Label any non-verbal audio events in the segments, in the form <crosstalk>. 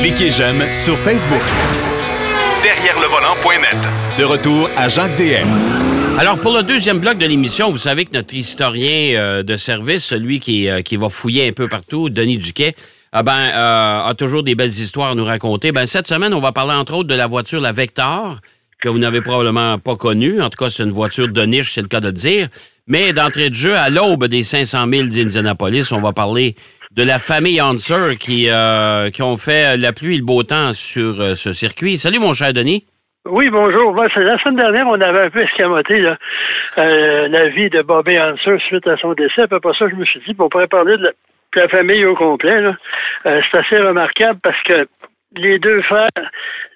Cliquez j'aime sur Facebook. Derrière le volant.net. De retour à Jacques DM. Alors, pour le deuxième bloc de l'émission, vous savez que notre historien euh, de service, celui qui, euh, qui va fouiller un peu partout, Denis Duquet, ah ben, euh, a toujours des belles histoires à nous raconter. Ben, cette semaine, on va parler entre autres de la voiture, la Vector, que vous n'avez probablement pas connue. En tout cas, c'est une voiture de niche, c'est le cas de le dire. Mais d'entrée de jeu, à l'aube des 500 000 d'Indianapolis, on va parler de la famille Hanser qui, qui ont fait la pluie et le beau temps sur ce circuit. Salut, mon cher Denis. Oui, bonjour. la semaine dernière, on avait un peu escamoté euh, la vie de Bobby Hanser suite à son décès. Après ça, je me suis dit, on pourrait parler de la, famille au complet. Euh, c'est assez remarquable parce que les deux frères,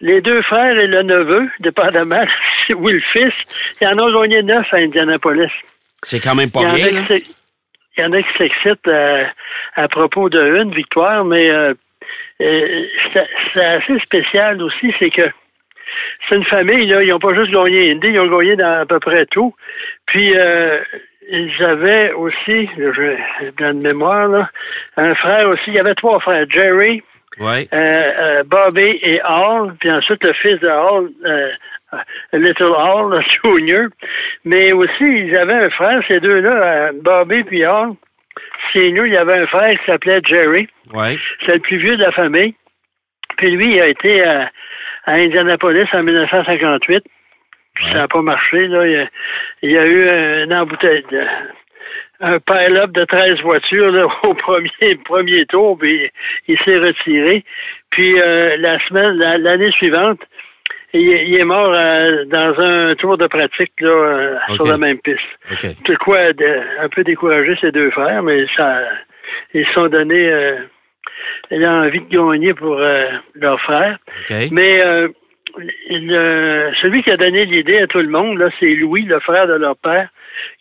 les deux frères et le neveu, dépendamment, <laughs> ou le fils, ils en ont gagné neuf à Indianapolis. C'est quand même pas bien. Il y en a qui s'excitent euh, à, propos de une victoire, mais c'est assez spécial aussi, c'est que c'est une famille, là, ils n'ont pas juste gagné Indy, ils ont gagné dans à peu près tout. Puis, euh, ils avaient aussi, je, dans de mémoire, là, un frère aussi. Il y avait trois frères, Jerry, ouais. euh, euh, Bobby et Hall, puis ensuite le fils de Hall, euh, Little Hall, <laughs> Junior. Mais aussi, ils avaient un frère, ces deux-là, Bobby puis Hall. Senior, il y avait un frère qui s'appelait Jerry. Ouais. C'est le plus vieux de la famille. Puis lui, il a été à Indianapolis en 1958. Ça n'a pas marché. Là. Il, y a, eu un embouteillage, un pile-up de 13 voitures là, <laughs> au premier, premier tour, puis il s'est retiré. Puis euh, la semaine, l'année suivante, il, est mort euh, dans un tour de pratique là, euh, sur la même piste. Okay. quoi un peu découragé ces deux frères, mais ça ils se sont donnés elle a envie de gagner pour euh, leur frère. Mais euh, celui qui a donné l'idée à tout le monde, là, c'est Louis, le frère de leur père,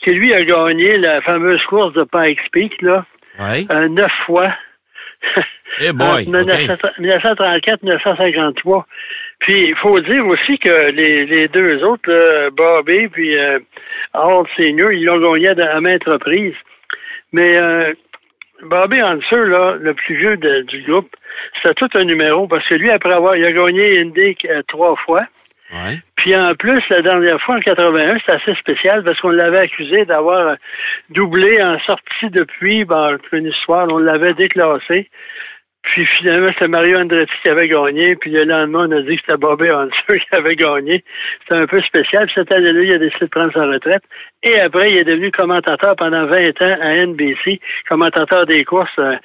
qui lui a gagné la fameuse course de Pikes Peak, là, euh, neuf fois. hey boy, <laughs> 1934-1953. Puis il faut dire aussi que les, les deux autres, Bobby puis euh, Senior, ils l'ont gagné à, maintes reprises. Mais Bobby Hanser, là, le plus vieux du groupe, c'était tout un numéro parce que lui, après avoir, il a gagné Indy euh, trois fois. Puis en plus, la dernière fois, en 81, c'était assez spécial parce qu'on l'avait accusé d'avoir doublé en sortie depuis, ben, une histoire, on l'avait déclassé. Puis finalement, c'était Mario Andretti qui avait gagné. Puis le lendemain, on a dit que c'était Bobby Hanser <laughs> qui avait gagné. C'était un peu spécial. Puis cette année-là, il a décidé de prendre sa retraite. Et après, il est devenu commentateur pendant 20 ans à NBC, commentateur des courses euh,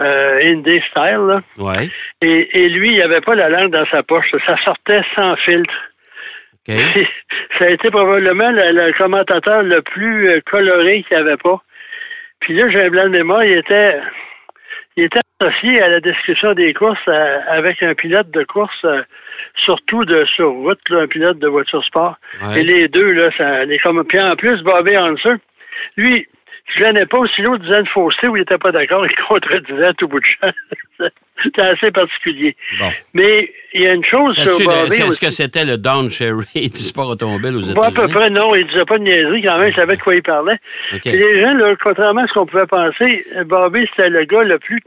euh Indy Style. Là. Ouais. Et, et lui, il avait pas la langue dans sa poche. Ça sortait sans filtre. Okay. <laughs> Ça a été probablement le, commentateur le plus euh, coloré qu'il n'y avait pas. Puis là, j'ai un blanc de mémoire, il était associé à la description des courses euh, avec un pilote de course, euh, surtout de sur route, un pilote de voiture sport. Et les deux, là, ça les comme. Puis en plus, Bobby Hanser, lui, je venais pas aussi l'autre disait une fausseté où il n'était pas d'accord, <laughs> il contredisait à tout bout de champ. <laughs> C'était assez particulier. Mais il y a une chose sur Bobby. Est-ce que c'était le Don Cherry <laughs> du sport automobile aux États-Unis? Pas à peu près, non. Il disait pas de niaiserie quand même. Il savait de quoi il parlait. les gens, là, contrairement à ce qu'on pouvait penser, Bobby, c'était le gars le plus,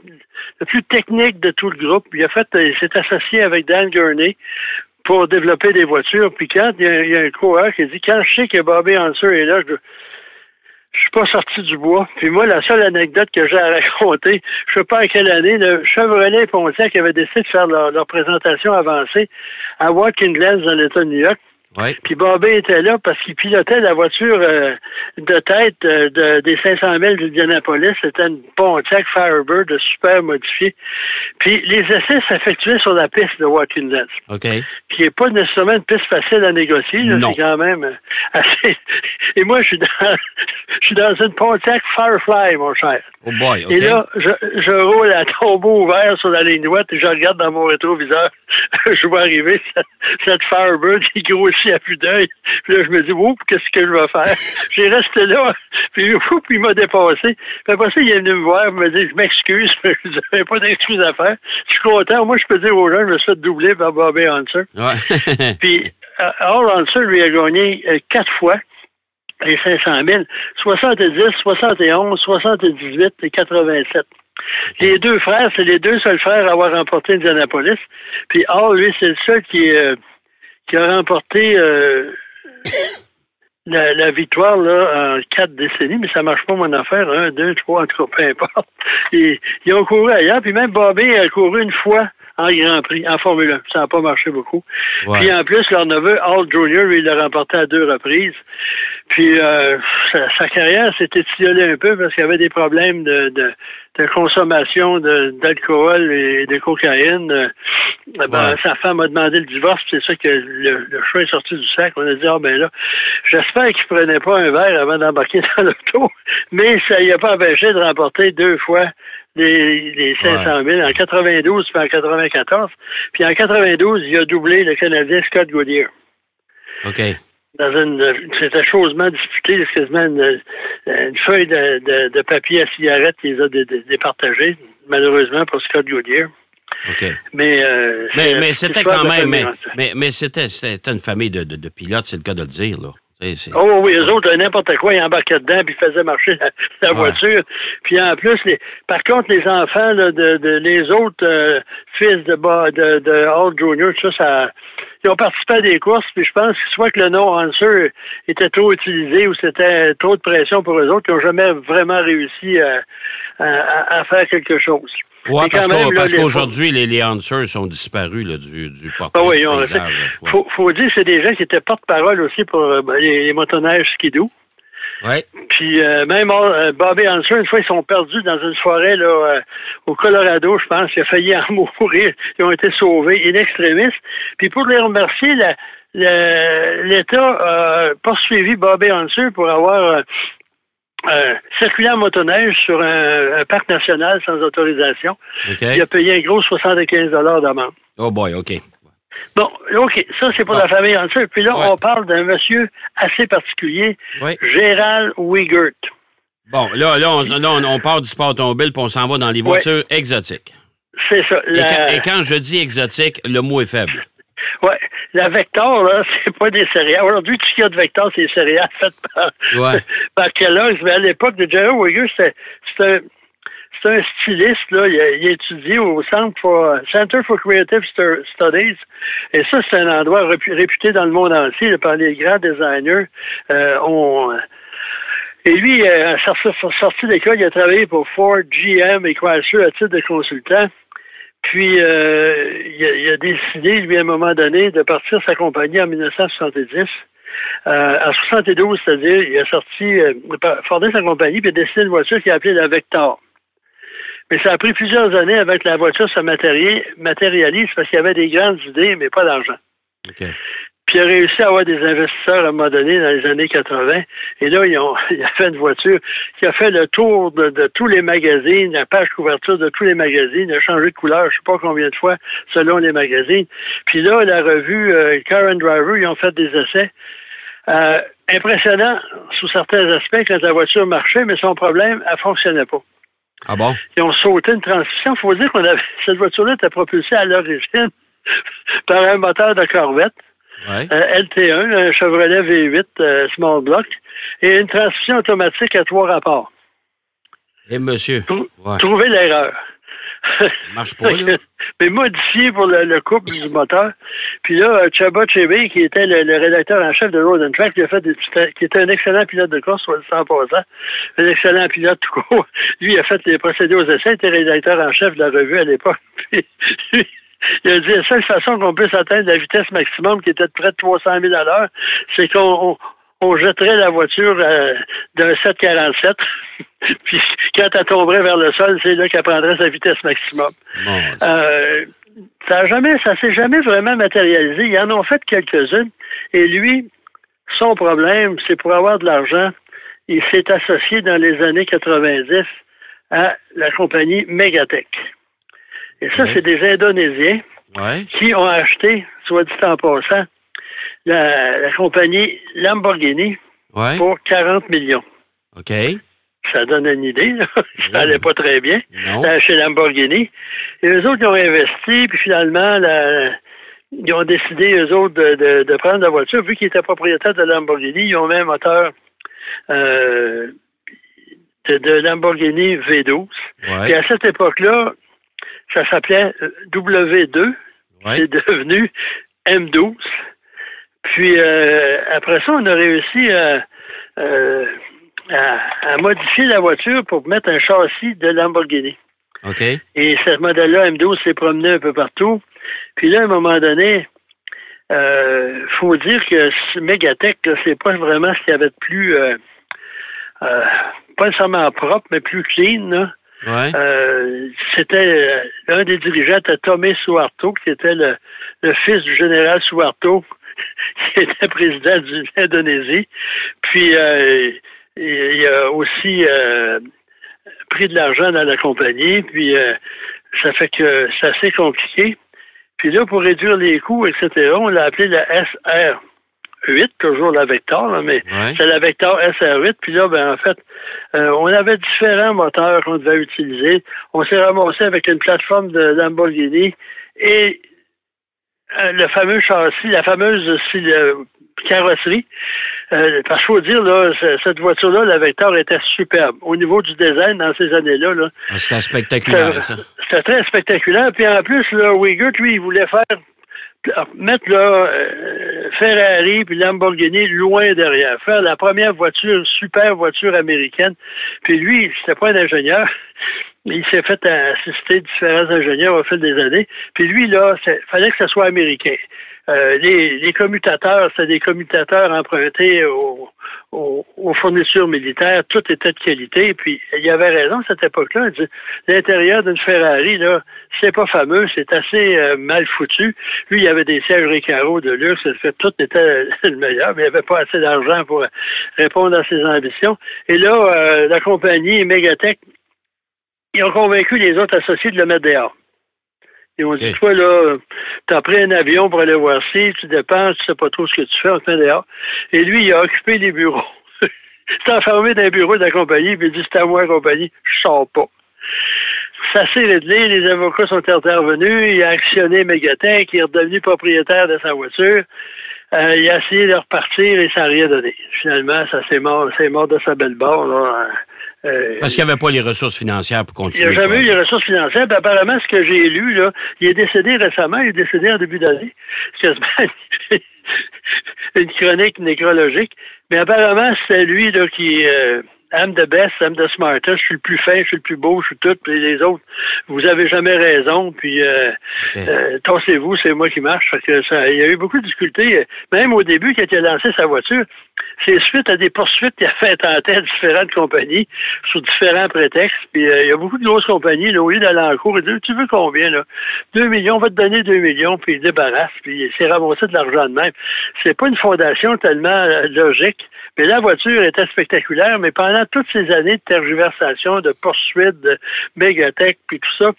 le plus technique de tout le groupe. Il a fait, il s'est associé avec Dan Gurney pour développer des voitures. Puis quand il y a, un coureur qui dit, quand je sais que Bobby Hanser est là, je, je suis pas sorti du bois. Puis moi, la seule anecdote que j'ai à raconter, je sais pas à quelle année, le Chevrolet Pontiac avait décidé de faire leur, présentation avancée à Watkins Glen dans l'État de New York. Puis Bobby était là parce qu'il pilotait la voiture euh, de tête euh, de, des 500 000 d'Indianapolis. C'était une Pontiac Firebird super modifiée. Puis les essais s'effectuaient sur la piste de Watkins OK. Qui n'est pas nécessairement une piste facile à négocier. C'est quand même euh, <laughs> assez... Et moi, je suis dans, <laughs> je suis dans une Pontiac Firefly, mon cher. Oh boy, Et là, je, je roule à tombeau ouvert sur la ligne droite et je regarde dans mon rétroviseur. <laughs> je vois arriver cette, cette Firebird qui grossit à plus d'œil. Puis là, je me dis, oups, qu'est-ce que je vais faire? <laughs> J'ai resté là, puis, oups, il m'a dépassé. Puis après ça, il est venu me voir, il m'a dit, je m'excuse, mais je n'avais pas d'excuse à faire. Je suis content. Moi, je peux dire aux gens, je me suis fait doubler par Bobby Hunter. Ouais. puis, euh, Hall Hunter, lui, a gagné euh, quatre fois les 500 000. 70, 71, 78 et 87. Les deux frères, c'est les deux seuls frères à avoir remporté Indianapolis. Puis Hall, lui, c'est le seul qui, euh, qui a remporté euh, <coughs> la, la victoire là, en quatre décennies, mais ça marche pas mon affaire. Un, deux, trois, en tout cas, peu importe. Ils, ils ont couru ailleurs, puis même Bobby a couru une fois en Grand Prix, en Formule 1. Ça n'a pas marché beaucoup. Ouais. Puis en plus, leur neveu, Hall Jr., lui, il l'a remporté à deux reprises. Puis euh, sa, sa carrière s'est étiolée un peu parce qu'il y avait des problèmes de, de, de consommation de- d'alcool et de cocaïne. Euh, ben, Ouais. Sa femme a demandé le divorce, puis c'est ça que le, le chat est sorti du sac. On a dit, ah ben là, j'espère qu'il prenait pas un verre avant d'embarquer <laughs> dans l'auto, mais ça y a pas empêché de remporter deux fois les, les 500 000 en 92 puis en 94. Puis en 92, il a doublé le Canadien Scott Goodyear OK. Dans une c'était chosement disputé, c'est quasiment une, une feuille de, de, de papier à cigarette qui les a dé- dé- départagés, malheureusement pour Scott Goodyear. OK. Mais, euh, Mais, c'était quand même. Mais, mais c'était, une famille de, de, de pilotes, c'est le cas de le dire, là. Oh oui, eux autres, n'importe quoi, ils embarquaient dedans puis ils faisaient marcher la, <laughs> la Ouais. voiture. Puis en plus, les, par contre, les enfants là, de, de les autres euh, fils de, de, de Hall Jr., ça, ça, ils ont participé à des courses, puis je pense que soit que le nom Hanser était trop utilisé ou c'était trop de pression pour eux autres, qui n'ont jamais vraiment réussi à, à- à faire quelque chose. Mais parce, même, parce les- qu'aujourd'hui, les, les Hansers sont disparus là, du, du portrait Ah oui, du paysage. Faut, faut dire que c'est des gens qui étaient porte-parole aussi pour euh, ben, les, les motoneiges skidoo. Ouais. Puis euh, même euh, Bobby Hanser, une fois, ils sont perdus dans une forêt là, euh, au Colorado, je pense. Il a failli en <laughs> mourir. Ils ont été sauvés in extremis. Puis pour les remercier, l'État a poursuivi Bobby Hanser pour avoir euh, circulé en motoneige sur un, un parc national sans autorisation. Il a payé un gros 75 d'amende. Oh boy, OK. Bon, OK, ça c'est pour la famille Hanser. Puis là, Ouais. on parle d'un monsieur assez particulier. Gérald Wigert. Bon, là, là, on, là, on, part du sport automobile puis on s'en va dans les voitures exotiques. C'est ça. Et, La, quand, et quand je dis exotique, le mot est faible. Ouais, la Vector, là, <laughs> c'est pas des céréales. Aujourd'hui, tout ce qu'il y a de Vector, c'est des céréales faites par, Ouais. <laughs> par Kellogg's. Mais à l'époque de Jerry Wigger, c'était un, un styliste. Là. Il, a, il a étudié au Centre for, Center for Creative Stu- Studies. Et ça, c'est un endroit répu- réputé dans le monde entier là, par les grands designers. Euh, on, et lui, euh, sorti, sorti d'école, il a travaillé pour Ford, GM et Chrysler à titre de consultant. Puis, euh, il, a, décidé, lui, à un moment donné, de partir sa compagnie en 1970. Euh, en 72, c'est-à-dire, il a sorti, euh, il a fondé sa compagnie, puis il a décidé une voiture qu'il a appelée la Vector. Mais ça a pris plusieurs années avec la voiture se matérialise parce qu'il y avait des grandes idées, mais pas d'argent. Puis il a réussi à avoir des investisseurs à un moment donné dans les années 80. Et là, ils ont, <laughs> il a fait une voiture qui a fait le tour de, de tous les magazines, la page couverture de tous les magazines. Il a changé de couleur, je sais pas combien de fois, selon les magazines. Puis là, la revue euh, Car and Driver, ils ont fait des essais. Euh, impressionnant sous certains aspects quand la voiture marchait, mais son problème, elle fonctionnait pas. Ah bon? Ils ont sauté une transmission. Il faut dire qu'on avait <laughs> cette voiture-là était propulsée à l'origine <laughs> par un moteur de Corvette. Ouais. Euh, LT1, un Chevrolet V8 euh, Small Block, et une transmission automatique à trois rapports. Et monsieur. Trou- Ouais. Trouvez l'erreur. Marche pas, là. <laughs> Mais modifié pour le, le couple du moteur. Puis là, euh, Chaba Chebe, qui était le, le rédacteur en chef de Road and Track, il a fait des qui était un excellent pilote de course, soit dit en passant, un excellent pilote tout court. <laughs> Lui, il a fait les procédés aux essais, il était rédacteur en chef de la revue à l'époque. <laughs> <laughs> Il a dit la seule façon qu'on puisse atteindre la vitesse maximum, qui était de près de 300 000 à l'heure, c'est qu'on on, on jetterait la voiture euh, d'un 747. <laughs> Puis quand elle tomberait vers le sol, c'est là qu'elle prendrait sa vitesse maximum. Bon, Euh, ça a jamais, ça s'est jamais vraiment matérialisé. Ils en ont fait quelques-unes. Et lui, son problème, c'est pour avoir de l'argent, il s'est associé dans les années 90 à la compagnie Megatech. Et ça, c'est des Indonésiens ouais. qui ont acheté, soit dit en passant, la, la compagnie Lamborghini Ouais. pour 40 millions. OK. Ça donne une idée, là. <laughs> Ça allait pas très bien. Euh, chez Lamborghini. Et eux autres, ils ont investi, puis finalement, la- ils ont décidé, eux autres, de, de- de prendre la voiture. Vu qu'ils étaient propriétaires de Lamborghini, ils ont mis un moteur euh, C'était de Lamborghini V12. Ouais. Puis à cette époque-là, ça s'appelait euh, W2. Ouais. C'est devenu M12. Puis euh, après ça, on a réussi à, euh, à- à modifier la voiture pour mettre un châssis de Lamborghini. OK. Et ce modèle-là, M12, s'est promené un peu partout. Puis là, à un moment donné, euh, faut dire que ce Megatech, c'est pas vraiment ce qu'il y avait de plus, pas nécessairement propre, mais plus clean. Là. Euh, c'était euh, l'un des dirigeants, c'était Tomé Suharto, qui était le, fils du général Suharto, <laughs> qui était président de l'Indonésie. Puis euh, il a aussi euh, pris de l'argent dans la compagnie, puis euh, ça fait que c'est assez compliqué. Puis là, pour réduire les coûts, etc., on l'a appelé la SR8, toujours la Vector, là, mais Ouais. c'est la Vector SR8. Puis là, ben, en fait, euh, on avait différents moteurs qu'on devait utiliser. On s'est ramassé avec une plateforme de Lamborghini et euh, le fameux châssis, la fameuse si- euh, carrosserie. Euh, parce qu'il faut dire, là, cette voiture-là, la Vector, était superbe. Au niveau du design, dans ces années-là, là, Ah, C'était spectaculaire, ça. c'était très spectaculaire. Puis en plus, là, Uyghur, lui, il voulait faire mettre là, euh, Ferrari puis Lamborghini loin derrière, faire la première voiture, super voiture américaine. Puis lui, c'était pas un ingénieur. Il s'est fait assister différents ingénieurs au fil des années. Puis lui, là, il fallait que ce soit américain. Euh, les, commutateurs, c'était des commutateurs empruntés aux, aux, aux fournitures militaires. Tout était de qualité. Puis il avait raison à cette époque-là. L'intérieur d'une Ferrari, là, c'est pas fameux, c'est assez euh, mal foutu. Lui, il y avait des sièges Recaro de luxe, tout était <laughs> le meilleur, mais il avait pas assez d'argent pour répondre à ses ambitions. Et là, euh, la compagnie Megatech, ils ont convaincu les autres associés de le mettre dehors. Ils ont dit, toi, là, t'as pris un avion pour aller voir ci, tu dépenses, tu sais pas trop ce que tu fais, on te met dehors. Et lui, il a occupé les bureaux. Il <laughs> s'est enfermé dans les bureaux de la compagnie, puis il dit, c'est à moi la compagnie, je sors pas. Ça s'est réglé, les avocats sont intervenus, il a actionné Megatech, il est redevenu propriétaire de sa voiture. Euh, il a essayé de repartir et ça n'a rien donné. Finalement, ça s'est mort, c'est mort de sa belle barre. Là. Euh, Parce qu'il n'y avait pas les ressources financières pour il continuer. n'a jamais eu les ressources financières. Puis apparemment, ce que j'ai lu, là, il est décédé récemment, il est décédé en début d'année. <laughs> C'est une chronique nécrologique. Mais apparemment, c'est lui là, qui euh, I'm the best, I'm the smartest, je suis le plus fin, je suis le plus beau, je suis tout, puis les autres, vous avez jamais raison, puis euh, euh, tassez-vous, c'est moi qui marche. Fait que ça, il y a eu beaucoup de difficultés. Même au début, quand il a lancé sa voiture, c'est suite à des poursuites qu'il a fait tenter à différentes compagnies sous différents prétextes. Puis euh, il y a beaucoup de grosses compagnies, là, au lieu d'aller en cours, ils disent Tu veux combien, là? 2 millions, on va te donner 2 millions, puis il débarrasse, puis il s'est ramassé de l'argent de même. C'est pas une fondation tellement euh, logique. Mais la voiture était spectaculaire, mais pendant toutes ces années de tergiversation, de poursuites, de mégatech, puis tout ça,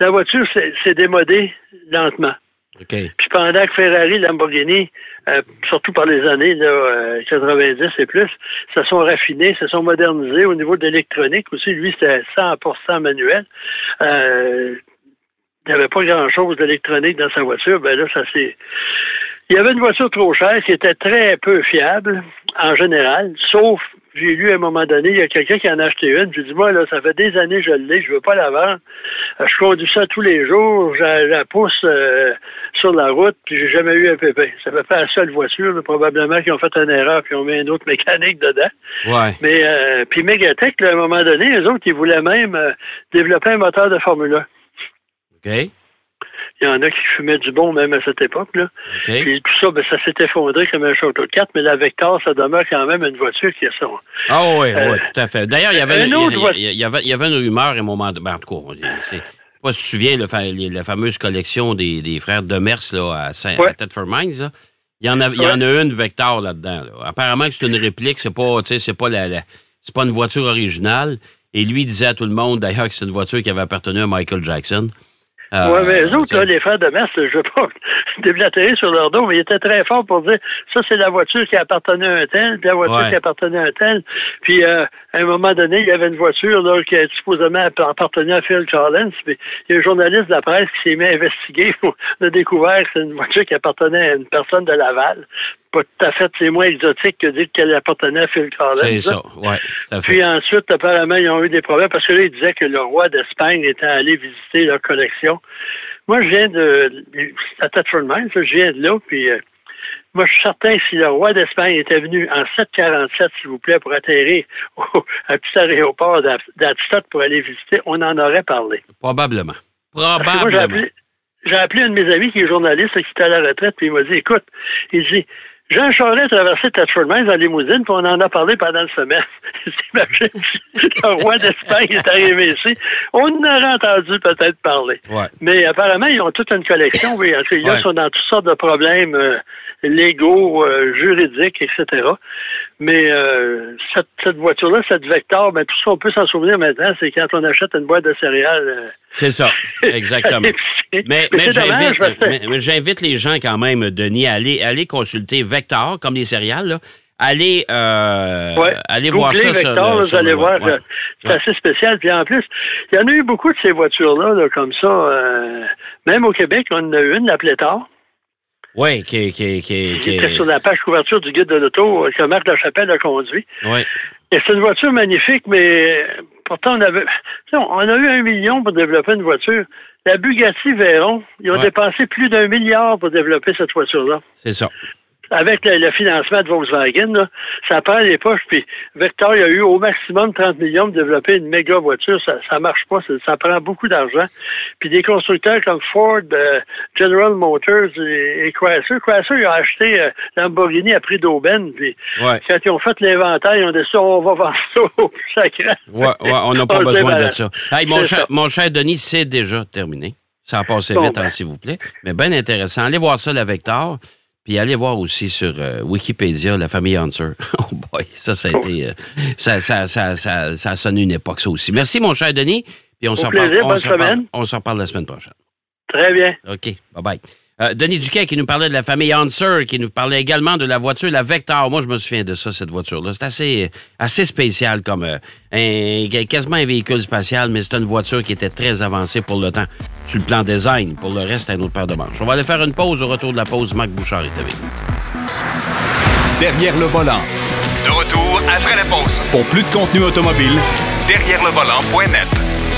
la voiture s'est démodée lentement. Puis pendant que Ferrari, Lamborghini, euh, surtout par les années là, euh, 90 et plus, se sont raffinés, se sont modernisés au niveau de l'électronique aussi. Lui, c'était 100% manuel. Euh, il n'y avait pas grand-chose d'électronique dans sa voiture. Ben là, ça s'est... Il y avait une voiture trop chère qui était très peu fiable, en général, sauf, j'ai lu à un moment donné, il y a quelqu'un qui en a acheté une, j'ai dit, moi, là, ça fait des années que je l'ai, je veux pas la vendre. Euh, Je conduis ça tous les jours, je la- pousse euh, sur la route, puis j'ai jamais eu un pépin. Ça fait pas la seule voiture, mais probablement qu'ils ont fait une erreur, puis ont mis une autre mécanique dedans. Ouais. Mais, euh, puis Megatech, là, à un moment donné, les autres, ils voulaient même euh, développer un moteur de Formule 1. OK. Il y en a qui fumaient du bon même à cette époque-là. Puis tout ça, ben, ça s'est effondré comme un château de cartes, mais la Vector, ça demeure quand même une voiture qui a son. Ah oui, Euh, oui, tout à fait. D'ailleurs, il y avait un une, autre il y- il y, avait, il y avait une rumeur à un moment de. Ben, en tout cas, c'est- je sais pas si tu te souviens, le la fameuse collection des, des frères Demers là, à, Saint, Ouais. à Thetford Mines. là. Il y en a, il y en a une Vector là-dedans. là. Apparemment que c'est une réplique, c'est pas, c'est pas la, la- c'est pas une voiture originale. Et lui disait à tout le monde d'ailleurs que c'est une voiture qui avait appartenu à Michael Jackson. Euh, oui, mais eux autres, là, les frères de Metz, je veux pas <laughs> déblatérer sur leur dos, mais ils étaient très forts pour dire ça, c'est la voiture qui appartenait à un tel, puis la voiture Ouais. qui appartenait à un tel. Puis euh, à un moment donné, il y avait une voiture là, qui supposément appartenait à Phil Collins. Il y a un journaliste de la presse qui s'est mis à investiguer. <laughs> On a découvert que c'est une voiture qui appartenait à une personne de Laval. pas tout à fait, c'est moins exotique que dire qu'elle appartenait à Phil Collins. C'est ça, oui. Puis ensuite, apparemment, ils ont eu des problèmes parce que là, ils disaient que le roi d'Espagne était allé visiter leur collection. Moi, je viens de. à Tetford Mines, je viens de là, puis. Euh, moi, je suis certain que si le roi d'Espagne était venu en 747, s'il vous plaît, pour atterrir au, à petit aéroport d'Adstock pour aller visiter, on en aurait parlé. Probablement. Probablement. J'ai appelé, un de mes amis qui est journaliste, qui était à la retraite, puis il m'a dit, écoute, il dit, Jean Charest a traversé Tatford Mines en limousine, puis on en a parlé pendant le semestre. <laughs> le roi d'Espagne est arrivé ici. On en aurait entendu peut-être parler. Mais apparemment, ils ont toute une collection. Oui. ils sont dans toutes sortes de problèmes euh, légaux, euh, juridiques, etc. Mais euh, cette, voiture-là, cette Vector, ben, tout ce qu'on peut s'en souvenir maintenant, c'est quand on achète une boîte de céréales. c'est ça, <laughs> exactement. mais, mais, j'invite les gens quand même, Denis, à aller, aller consulter Vector, comme les céréales. Allez, euh, allez voir ça. Vector, vous allez voir, c'est assez spécial. Puis en plus, il y en a eu beaucoup de ces voitures-là, comme ça. même au Québec, on en a eu une, la Pléthore. Oui, qui, qui, qui, qui, était sur la page couverture du guide de l'auto que Marc Lachapelle a conduit. Oui. Et c'est une voiture magnifique, mais pourtant, on avait. On a eu un million pour développer une voiture. La Bugatti Veyron, ils ont dépensé plus d'un milliard pour développer cette voiture-là. C'est ça avec le, financement de Volkswagen, ça prend les poches. Puis Vector, il a eu au maximum 30 millions de développer une méga voiture. Ça, ça marche pas. Ça, prend beaucoup d'argent. Puis des constructeurs comme Ford, euh, General Motors et, Chrysler. Chrysler, il a acheté euh, Lamborghini à prix d'aubaine. Puis quand ils ont fait l'inventaire, ils ont dit ça, on va vendre ça au sacré. Ouais, ouais, on n'a pas <laughs> besoin de ça. mon, cher, mon cher Denis, c'est déjà terminé. Ça a passé vite, hein, ben. s'il vous plaît. Mais bien intéressant. Allez voir ça, la Vector. Puis allez voir aussi sur euh, Wikipédia la famille Hunter. <laughs> oh boy, ça, ça a été. Euh, ça, ça, ça, ça, a sonné une époque, ça aussi. Merci, mon cher Denis. Puis on s'en parle, on s'en parle la semaine prochaine. Très bien. OK. Bye bye. Euh, Denis Duquet qui nous parlait de la famille Hanser, qui nous parlait également de la voiture, la Vector. Moi, je me souviens de ça, cette voiture-là. C'est assez, assez spécial comme euh, un, quasiment un véhicule spatial, mais c'est une voiture qui était très avancée pour le temps. Sur le plan design, pour le reste, un autre paire de manches. On va aller faire une pause. Au retour de la pause, Marc Bouchard est avec nous. Derrière le volant. De retour après la pause. Pour plus de contenu automobile, derrière le volant.net.